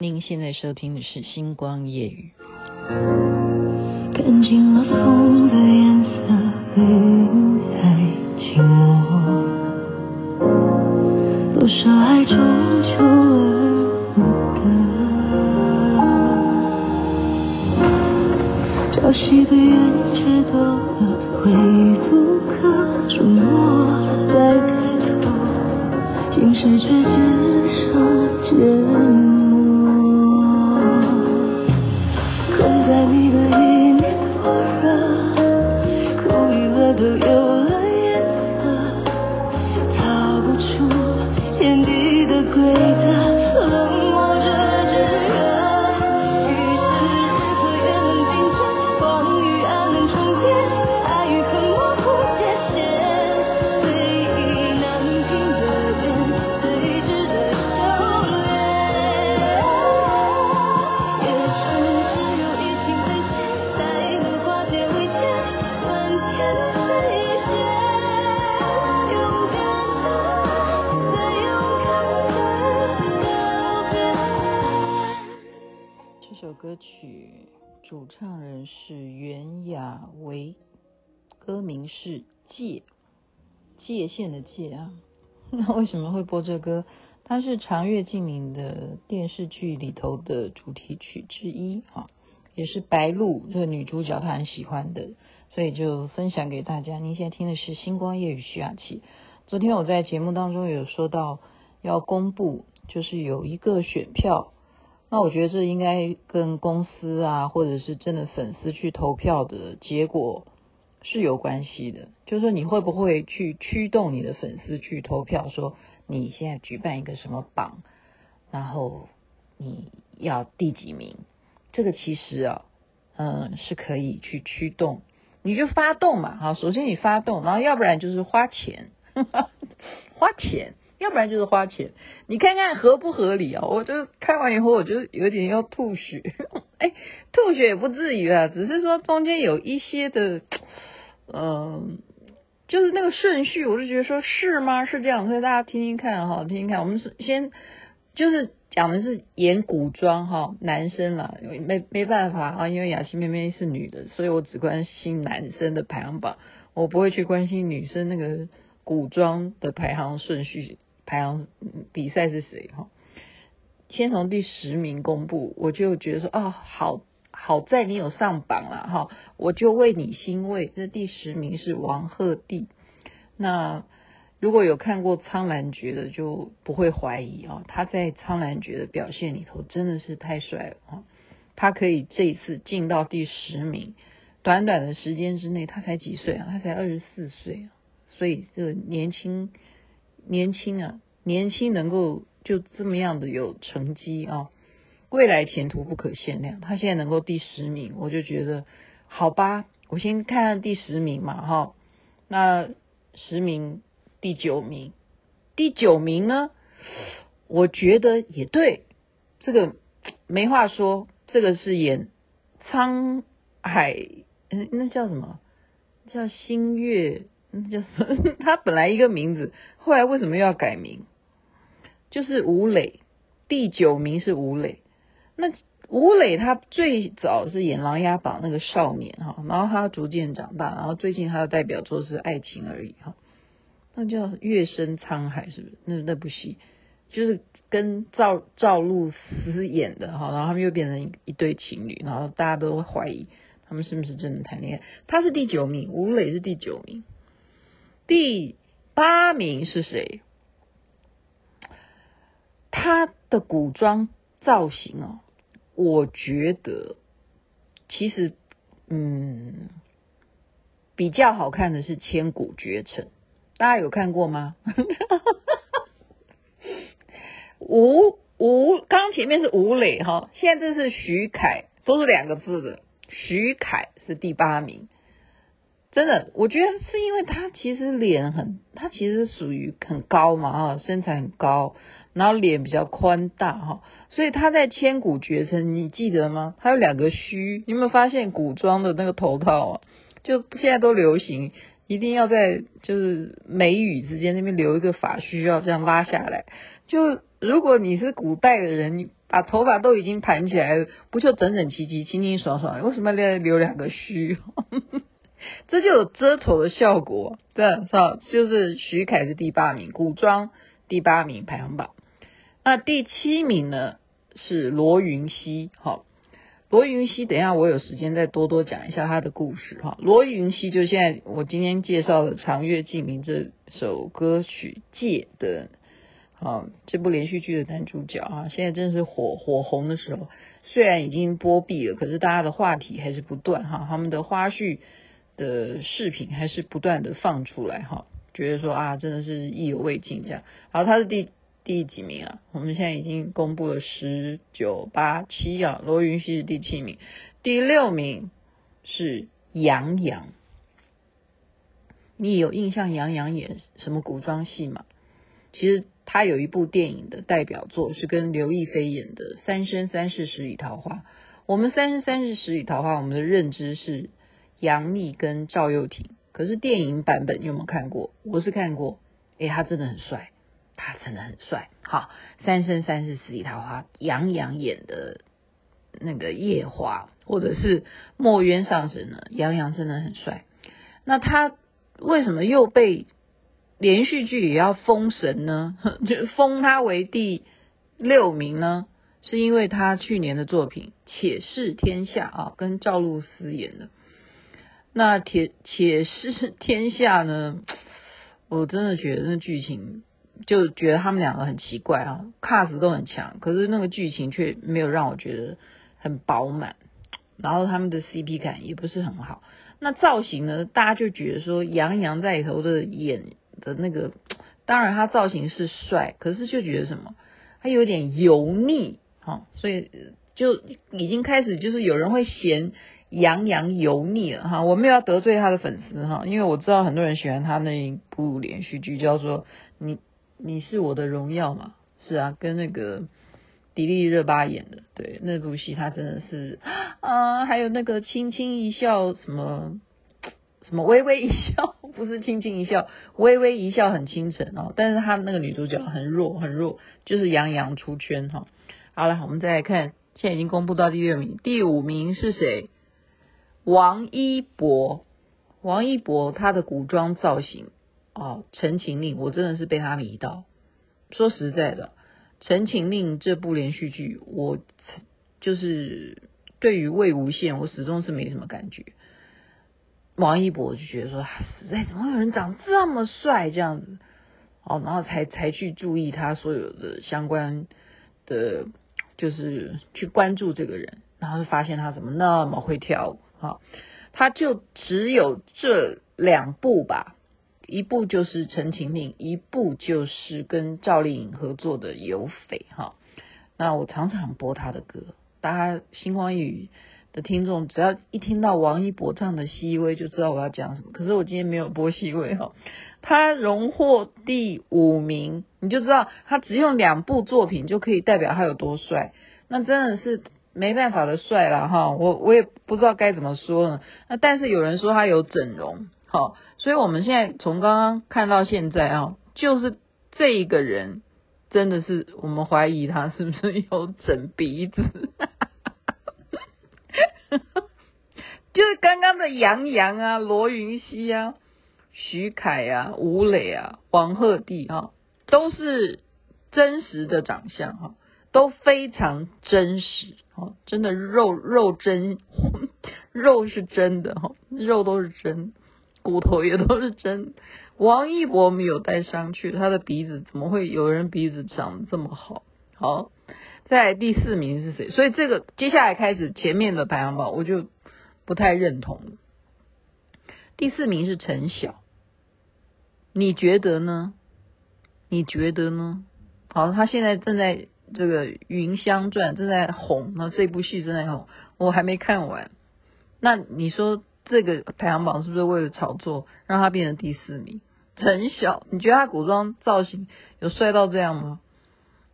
您现在收听的是《星光夜语》。看尽了风的颜色，云海寂寞，多少爱终究而不得，朝夕对月节奏和回忆不可触摸，再开头，竟是却接姐啊。那为什么会播这歌？它是长月烬明的电视剧里头的主题曲之一啊，也是白鹿这个女主角她很喜欢的，所以就分享给大家。您现在听的是《星光夜雨》徐雅琪。昨天我在节目当中有说到要公布，就是有一个选票。那我觉得这应该跟公司啊，或者是真的粉丝去投票的结果是有关系的。就是说你会不会去驱动你的粉丝去投票，说你现在举办一个什么榜，然后你要第几名？这个其实啊，嗯，是可以去驱动，你就发动嘛。好，首先你发动，然后要不然就是花钱，花钱。要不然就是花钱，你看看合不合理啊？我就看完以后，我就有点要吐血。哎，吐血也不至于啊，只是说中间有一些的，嗯、就是那个顺序，我就觉得说是吗？是这样，所以大家听听看哈，听听看。我们是先就是讲的是演古装哈，男生啦，没没办法啊，因为雅琪妹妹是女的，所以我只关心男生的排行榜，我不会去关心女生那个古装的排行顺序。排行比赛是谁哈？先从第十名公布，我就觉得说、哦，好好在你有上榜了哈，我就为你欣慰。这第十名是王鹤棣。那如果有看过《苍兰诀》的，就不会怀疑啊，他在《苍兰诀》的表现里头真的是太帅了啊！他可以这一次进到第十名，短短的时间之内，他才几岁啊？他才二十四岁，所以这个年轻。年轻啊，年轻能够就这么样的有成绩啊，未来前途不可限量。他现在能够第十名，我就觉得好吧。我先看看第十名嘛，哈。那十名第九名，第九名呢？我觉得也对，这个没话说。这个是演沧海，嗯，那叫什么？叫星月。那叫什么？他本来一个名字，后来为什么又要改名？就是吴磊，第九名是吴磊。那吴磊他最早是演《琅琊榜》那个少年哈，然后他逐渐长大，然后最近他的代表作是《爱情而已》哈，那叫《月升沧海》是不是？那那部戏就是跟赵赵露思演的哈，然后他们又变成一对情侣，然后大家都怀疑他们是不是真的谈恋爱。他是第九名，吴磊是第九名。第八名是谁？他的古装造型哦，我觉得其实嗯比较好看的是《千古绝尘》，大家有看过吗？吴吴刚前面是吴磊哈，现在这是徐凯，都是两个字的。徐凯是第八名。真的，我觉得是因为他其实脸很，他其实属于很高嘛，哈，身材很高，然后脸比较宽大，哈，所以他在千古绝尘，你记得吗？他有两个须，你有没有发现古装的那个头套啊？就现在都流行，一定要在就是眉宇之间那边留一个发须，要这样拉下来，就如果你是古代的人，你把头发都已经盘起来了，不就整整齐齐、清清爽爽？为什么要留两个须？这就有遮丑的效果。对，是吧？就是徐凯是第八名，古装第八名排行榜。那第七名呢是罗云熙。好，罗云熙，等一下我有时间再多多讲一下他的故事。哈，罗云熙就现在我今天介绍的《长月烬明》这首歌曲《借》的。啊，这部连续剧的男主角啊，现在真是火火红的时候。虽然已经播毕了，可是大家的话题还是不断哈。他们的花絮的视频还是不断的放出来哈，觉得说啊，真的是意犹未尽这样。好，他是第第几名啊？我们现在已经公布了十九八七啊，罗云熙是第七名，第六名是杨洋。你有印象杨洋演什么古装戏吗？其实。他有一部电影的代表作是跟刘亦菲演的《三生三世十里桃花》。我们《三生三世十里桃花》，我们的认知是杨幂跟赵又廷。可是电影版本有没有看过？我是看过。诶，他真的很帅，他真的很帅。好，《三生三世十里桃花》，杨洋演的那个夜华，或者是墨渊上神呢？杨洋真的很帅。那他为什么又被？连续剧也要封神呢，就封他为第六名呢，是因为他去年的作品《且试天下》啊，跟赵露思演的。那《且且试天下》呢，我真的觉得那剧情就觉得他们两个很奇怪啊，cast 都很强，可是那个剧情却没有让我觉得很饱满，然后他们的 CP 感也不是很好。那造型呢，大家就觉得说杨洋在里头的演。的那个，当然他造型是帅，可是就觉得什么，他有点油腻，哈，所以就已经开始就是有人会嫌杨洋油腻了，哈，我没有要得罪他的粉丝，哈，因为我知道很多人喜欢他那一部连续剧，叫做你你是我的荣耀嘛，是啊，跟那个迪丽热巴演的，对，那部戏她真的是啊，还有那个轻轻一笑什么。什么微微一笑，不是轻轻一笑，微微一笑很倾城哦。但是她那个女主角很弱很弱，就是杨洋出圈哈。好了，我们再来看，现在已经公布到第六名，第五名是谁？王一博。王一博他的古装造型哦，《陈情令》我真的是被他迷到。说实在的，《陈情令》这部连续剧，我就是对于魏无羡，我始终是没什么感觉。王一博就觉得说，实在怎么会有人长这么帅这样子，哦，然后才才去注意他所有的相关的，就是去关注这个人，然后就发现他怎么那么会跳舞？他就只有这两部吧，一部就是《陈情令》，一部就是跟赵丽颖合作的《有匪》哈。那我常常播他的歌，大家星光夜语。的听众只要一听到王一博唱的《熹微》，就知道我要讲什么。可是我今天没有播《熹微》哈，他荣获第五名，你就知道他只用两部作品就可以代表他有多帅，那真的是没办法的帅了哈。我我也不知道该怎么说呢。那但是有人说他有整容，好，所以我们现在从刚刚看到现在啊，就是这一个人真的是我们怀疑他是不是有整鼻子。就是刚刚的杨洋啊、罗云熙啊、徐凯啊、吴磊啊、黄鹤棣啊，都是真实的长相哈，都非常真实哈，真的肉肉真，肉是真的哈，肉都是真，骨头也都是真。王一博没有带上去，他的鼻子怎么会有人鼻子长得这么好？好，在第四名是谁？所以这个接下来开始前面的排行榜，我就。不太认同。第四名是陈晓，你觉得呢？你觉得呢？好，他现在正在这个《云香传》正在红，那这部戏正在红，我还没看完。那你说这个排行榜是不是为了炒作，让他变成第四名？陈晓，你觉得他古装造型有帅到这样吗？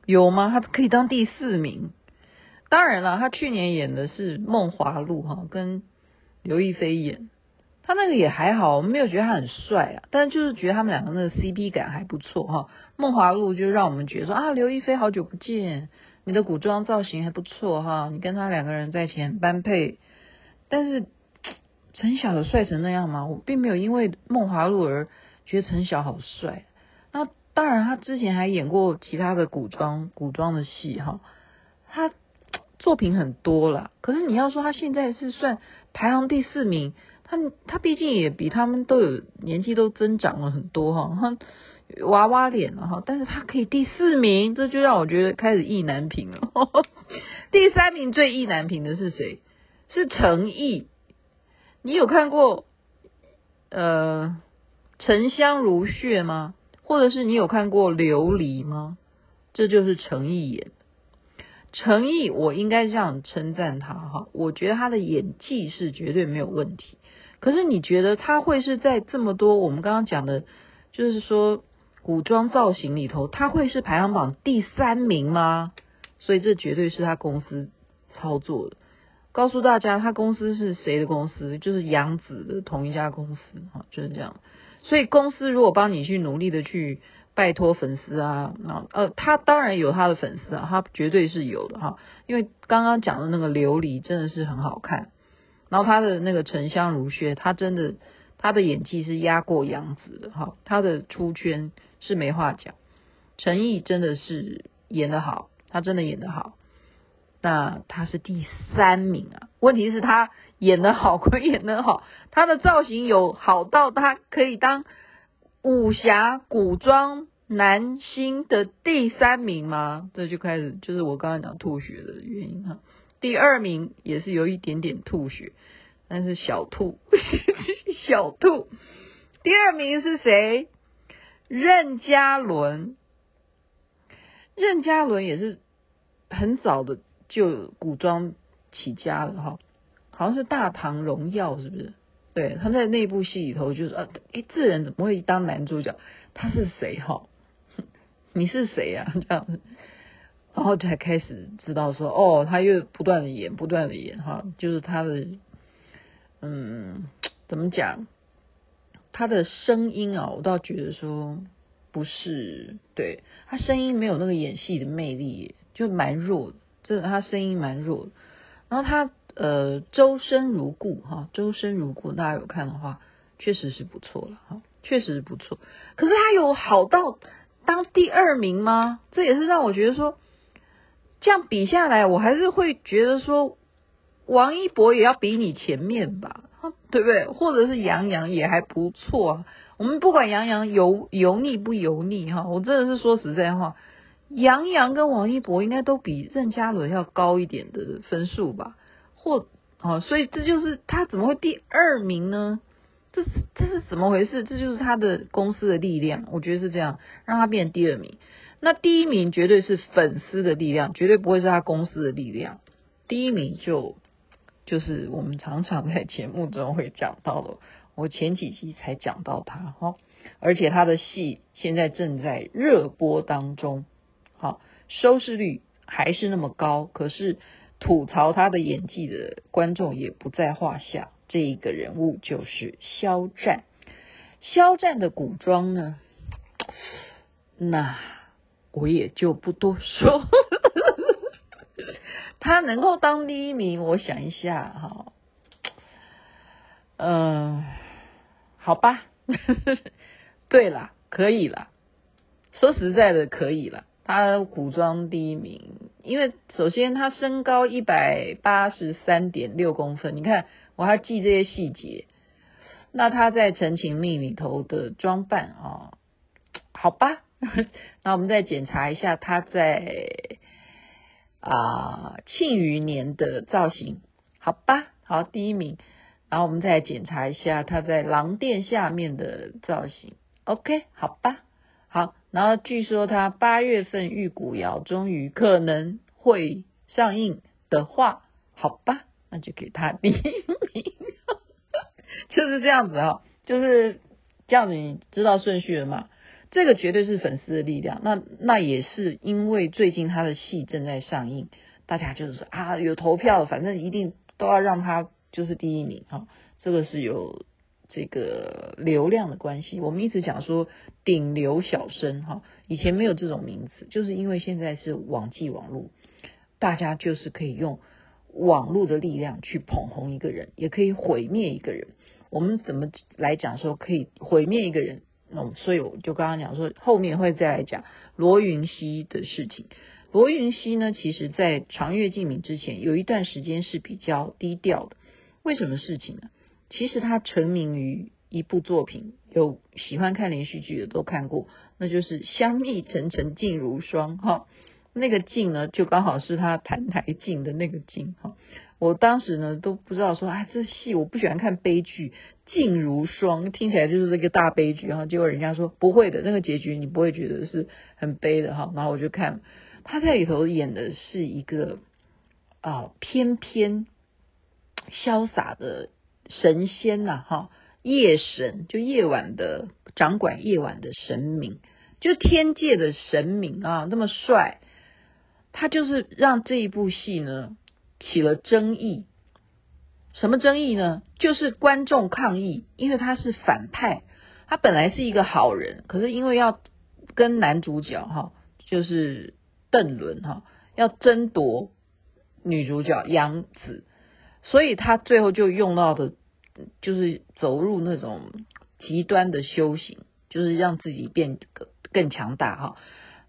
有吗？他可以当第四名？当然了，他去年演的是《梦华录》哈，跟刘亦菲演，他那个也还好，我们没有觉得他很帅啊，但就是觉得他们两个那个 CP 感还不错哈。梦华录就让我们觉得说啊，刘亦菲好久不见，你的古装造型还不错哈，你跟他两个人在一起很般配。但是陈晓有帅成那样吗？我并没有因为梦华录而觉得陈晓好帅。那当然，他之前还演过其他的古装古装的戏哈，他作品很多了。可是你要说他现在是算排行第四名。他他毕竟也比他们都有年纪都增长了很多哈，娃娃脸了哈，但是他可以第四名，这就让我觉得开始意难平了。第三名最意难平的是谁？是陈毅。你有看过呃《沉香如屑》吗？或者是你有看过《琉璃》吗？这就是陈毅演。陈毅，我应该这样称赞他哈，我觉得他的演技是绝对没有问题。可是你觉得他会是在这么多我们刚刚讲的，就是说古装造型里头，他会是排行榜第三名吗？所以这绝对是他公司操作的。告诉大家，他公司是谁的公司？就是杨紫的同一家公司哈，就是这样。所以公司如果帮你去努力的去拜托粉丝啊，那呃，他当然有他的粉丝啊，他绝对是有的哈。因为刚刚讲的那个琉璃真的是很好看。然后他的那个沉香如屑，他真的他的演技是压过杨紫的哈，他的出圈是没话讲。陈毅真的是演得好，他真的演得好。那他是第三名啊，问题是他演得好归演得好，他的造型有好到他可以当武侠古装男星的第三名吗？这就开始就是我刚才讲吐血的原因哈。第二名也是有一点点吐血，但是小吐，小吐。第二名是谁？任嘉伦。任嘉伦也是很早的就古装起家了哈，好像是《大唐荣耀》是不是？对，他在那部戏里头就是啊，诶，这人怎么会当男主角？他是谁哈？你是谁呀？这样子。然后才开始知道说，哦，他又不断的演，不断的演，哈，就是他的，嗯，怎么讲？他的声音啊，我倒觉得说不是，对，他声音没有那个演戏的魅力，就蛮弱的，真的，他声音蛮弱。然后他呃，周身如故，哈，周身如故，大家有看的话，确实是不错了，哈，确实是不错。可是他有好到当第二名吗？这也是让我觉得说。这样比下来，我还是会觉得说，王一博也要比你前面吧，对不对？或者是杨洋也还不错。我们不管杨洋油油腻不油腻哈，我真的是说实在话，杨洋跟王一博应该都比任嘉伦要高一点的分数吧？或哦，所以这就是他怎么会第二名呢？这这是怎么回事？这就是他的公司的力量，我觉得是这样，让他变第二名。那第一名绝对是粉丝的力量，绝对不会是他公司的力量。第一名就就是我们常常在节目中会讲到的，我前几期才讲到他哈，而且他的戏现在正在热播当中，好，收视率还是那么高，可是吐槽他的演技的观众也不在话下。这一个人物就是肖战，肖战的古装呢，那。我也就不多说，他能够当第一名，我想一下哈，嗯，好吧，对了，可以了，说实在的，可以了，他古装第一名，因为首先他身高一百八十三点六公分，你看我还记这些细节，那他在《陈情令》里头的装扮啊，好吧。那我们再检查一下他在啊《庆余年》的造型，好吧，好，第一名。然后我们再检查一下他在《狼殿下面》的造型，OK，好吧，好。然后据说他八月份《玉骨遥》终于可能会上映的话，好吧，那就给他第一名，就是这样子哦，就是这样子，你知道顺序了吗？这个绝对是粉丝的力量，那那也是因为最近他的戏正在上映，大家就是啊有投票，反正一定都要让他就是第一名哈，这个是有这个流量的关系，我们一直讲说顶流小生哈，以前没有这种名词，就是因为现在是网际网络，大家就是可以用网络的力量去捧红一个人，也可以毁灭一个人。我们怎么来讲说可以毁灭一个人？那所以我就刚刚讲说，后面会再来讲罗云熙的事情。罗云熙呢，其实在长月烬明之前有一段时间是比较低调的。为什么事情呢？其实他成名于一部作品，有喜欢看连续剧的都看过，那就是《香蜜沉沉烬如霜》哈。那个烬呢，就刚好是他澹台烬的那个烬哈。我当时呢都不知道说，啊，这戏我不喜欢看悲剧，烬如霜听起来就是这个大悲剧哈。结果人家说不会的，那个结局你不会觉得是很悲的哈。然后我就看他在里头演的是一个啊翩翩潇洒的神仙呐哈，夜神就夜晚的掌管夜晚的神明，就天界的神明啊，那么帅。他就是让这一部戏呢起了争议，什么争议呢？就是观众抗议，因为他是反派，他本来是一个好人，可是因为要跟男主角哈，就是邓伦哈，要争夺女主角杨紫，所以他最后就用到的，就是走入那种极端的修行，就是让自己变更更强大哈。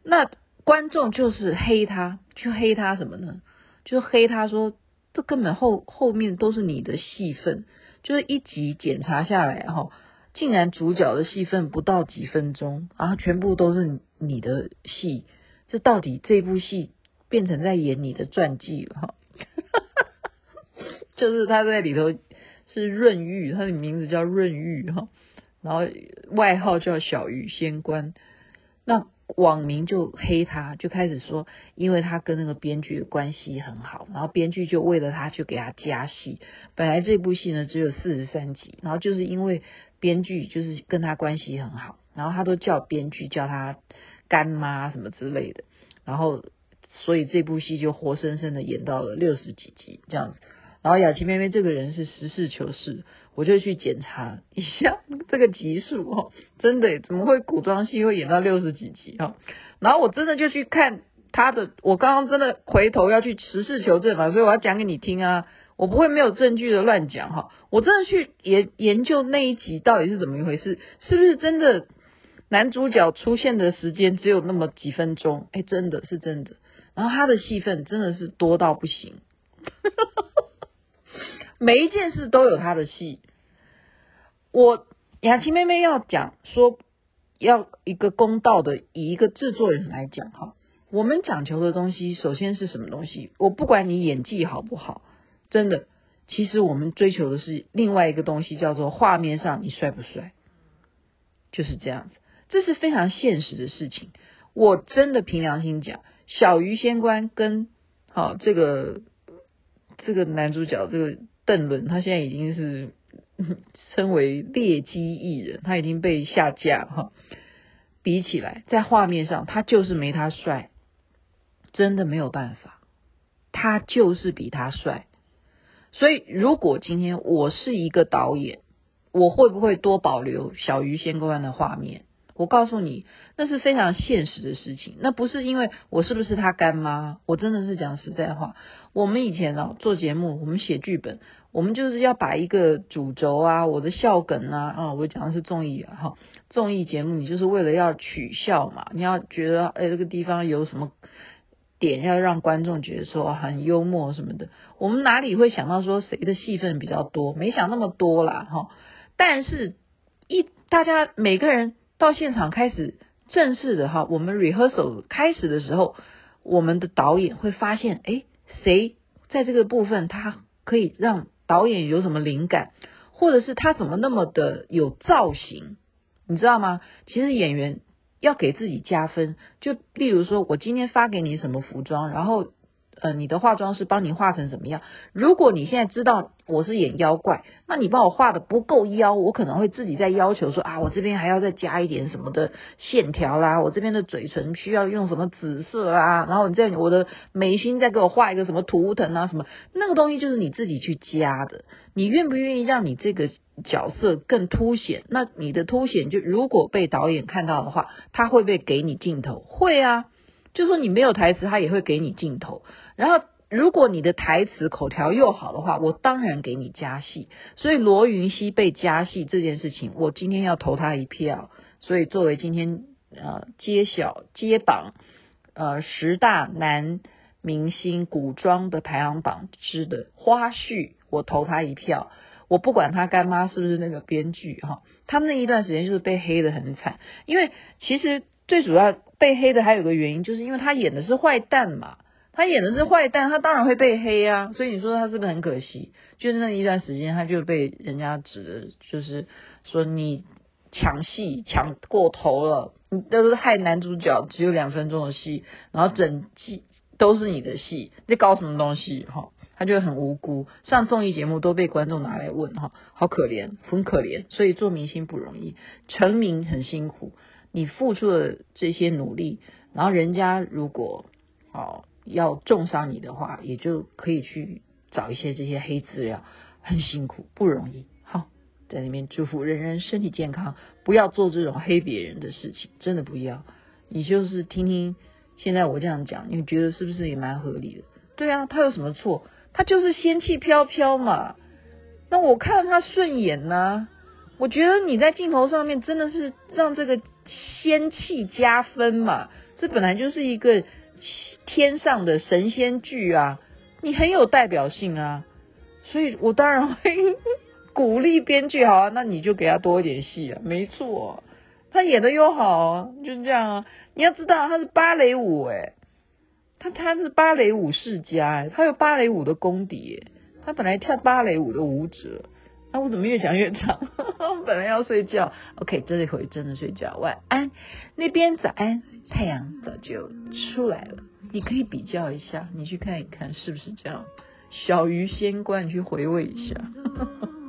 那。观众就是黑他，去黑他什么呢？就黑他说，这根本后后面都是你的戏份，就是一集检查下来哈，竟然主角的戏份不到几分钟，然后全部都是你的戏，这到底这部戏变成在演你的传记了哈？就是他在里头是润玉，他的名字叫润玉哈，然后外号叫小鱼仙官，那。网民就黑他，就开始说，因为他跟那个编剧的关系很好，然后编剧就为了他去给他加戏。本来这部戏呢只有四十三集，然后就是因为编剧就是跟他关系很好，然后他都叫编剧叫他干妈什么之类的，然后所以这部戏就活生生的演到了六十几集这样子。然后雅琪妹妹这个人是实事求是。我就去检查一下 这个集数哦，真的怎么会古装戏会演到六十几集哈？然后我真的就去看他的，我刚刚真的回头要去实事求证嘛，所以我要讲给你听啊，我不会没有证据的乱讲哈。我真的去研研究那一集到底是怎么一回事，是不是真的男主角出现的时间只有那么几分钟？哎，真的是真的，然后他的戏份真的是多到不行。每一件事都有他的戏。我雅琪妹妹要讲说，要一个公道的，以一个制作人来讲哈，我们讲求的东西，首先是什么东西？我不管你演技好不好，真的，其实我们追求的是另外一个东西，叫做画面上你帅不帅，就是这样子，这是非常现实的事情。我真的凭良心讲，小鱼仙官跟好这个这个男主角这个。邓伦他现在已经是 称为劣迹艺人，他已经被下架哈。比起来，在画面上他就是没他帅，真的没有办法，他就是比他帅。所以，如果今天我是一个导演，我会不会多保留小鱼仙官的画面？我告诉你，那是非常现实的事情。那不是因为我是不是他干妈？我真的是讲实在话。我们以前啊做节目，我们写剧本，我们就是要把一个主轴啊，我的笑梗啊，啊，我讲的是综艺啊，哈，综艺节目你就是为了要取笑嘛，你要觉得哎这个地方有什么点要让观众觉得说很幽默什么的。我们哪里会想到说谁的戏份比较多？没想那么多啦，哈。但是一大家每个人。到现场开始正式的哈，我们 rehearsal 开始的时候，我们的导演会发现，哎，谁在这个部分他可以让导演有什么灵感，或者是他怎么那么的有造型，你知道吗？其实演员要给自己加分，就例如说我今天发给你什么服装，然后。呃，你的化妆师帮你画成什么样？如果你现在知道我是演妖怪，那你帮我画的不够妖，我可能会自己再要求说啊，我这边还要再加一点什么的线条啦，我这边的嘴唇需要用什么紫色啊，然后你在我的眉心再给我画一个什么图腾啊什么，那个东西就是你自己去加的。你愿不愿意让你这个角色更凸显。那你的凸显就如果被导演看到的话，他会不会给你镜头？会啊，就说你没有台词，他也会给你镜头。然后如果你的台词口条又好的话，我当然给你加戏。所以罗云熙被加戏这件事情，我今天要投他一票。所以作为今天呃揭晓揭榜呃十大男明星古装的排行榜之的花絮，我投他一票。我不管他干妈是不是那个编剧哈，他们那一段时间就是被黑得很惨。因为其实最主要被黑的还有个原因，就是因为他演的是坏蛋嘛，他演的是坏蛋，他当然会被黑啊。所以你说他是不是很可惜？就是那一段时间，他就被人家指的，就是说你抢戏抢过头了，你都是害男主角只有两分钟的戏，然后整季。都是你的戏，你搞什么东西哈？他就很无辜，上综艺节目都被观众拿来问哈，好可怜，很可怜。所以做明星不容易，成名很辛苦。你付出了这些努力，然后人家如果哦要重伤你的话，也就可以去找一些这些黑资料，很辛苦，不容易。好，在里面祝福人人身体健康，不要做这种黑别人的事情，真的不要。你就是听听。现在我这样讲，你觉得是不是也蛮合理的？对啊，他有什么错？他就是仙气飘飘嘛。那我看他顺眼呢、我觉得你在镜头上面真的是让这个仙气加分嘛。这本来就是一个天上的神仙剧啊，你很有代表性啊。所以我当然会鼓励编剧，好啊，那你就给他多一点戏啊。没错，他演的又好，就是这样啊。你要知道他是芭蕾舞诶，他他是芭蕾舞世家诶，他有芭蕾舞的功底，他本来跳芭蕾舞的舞者，那我怎么越讲越长？本来要睡觉，OK，这一回真的睡觉，晚安。那边早安，太阳早就出来了，你可以比较一下，你去看一看是不是这样？小鱼仙官，你去回味一下。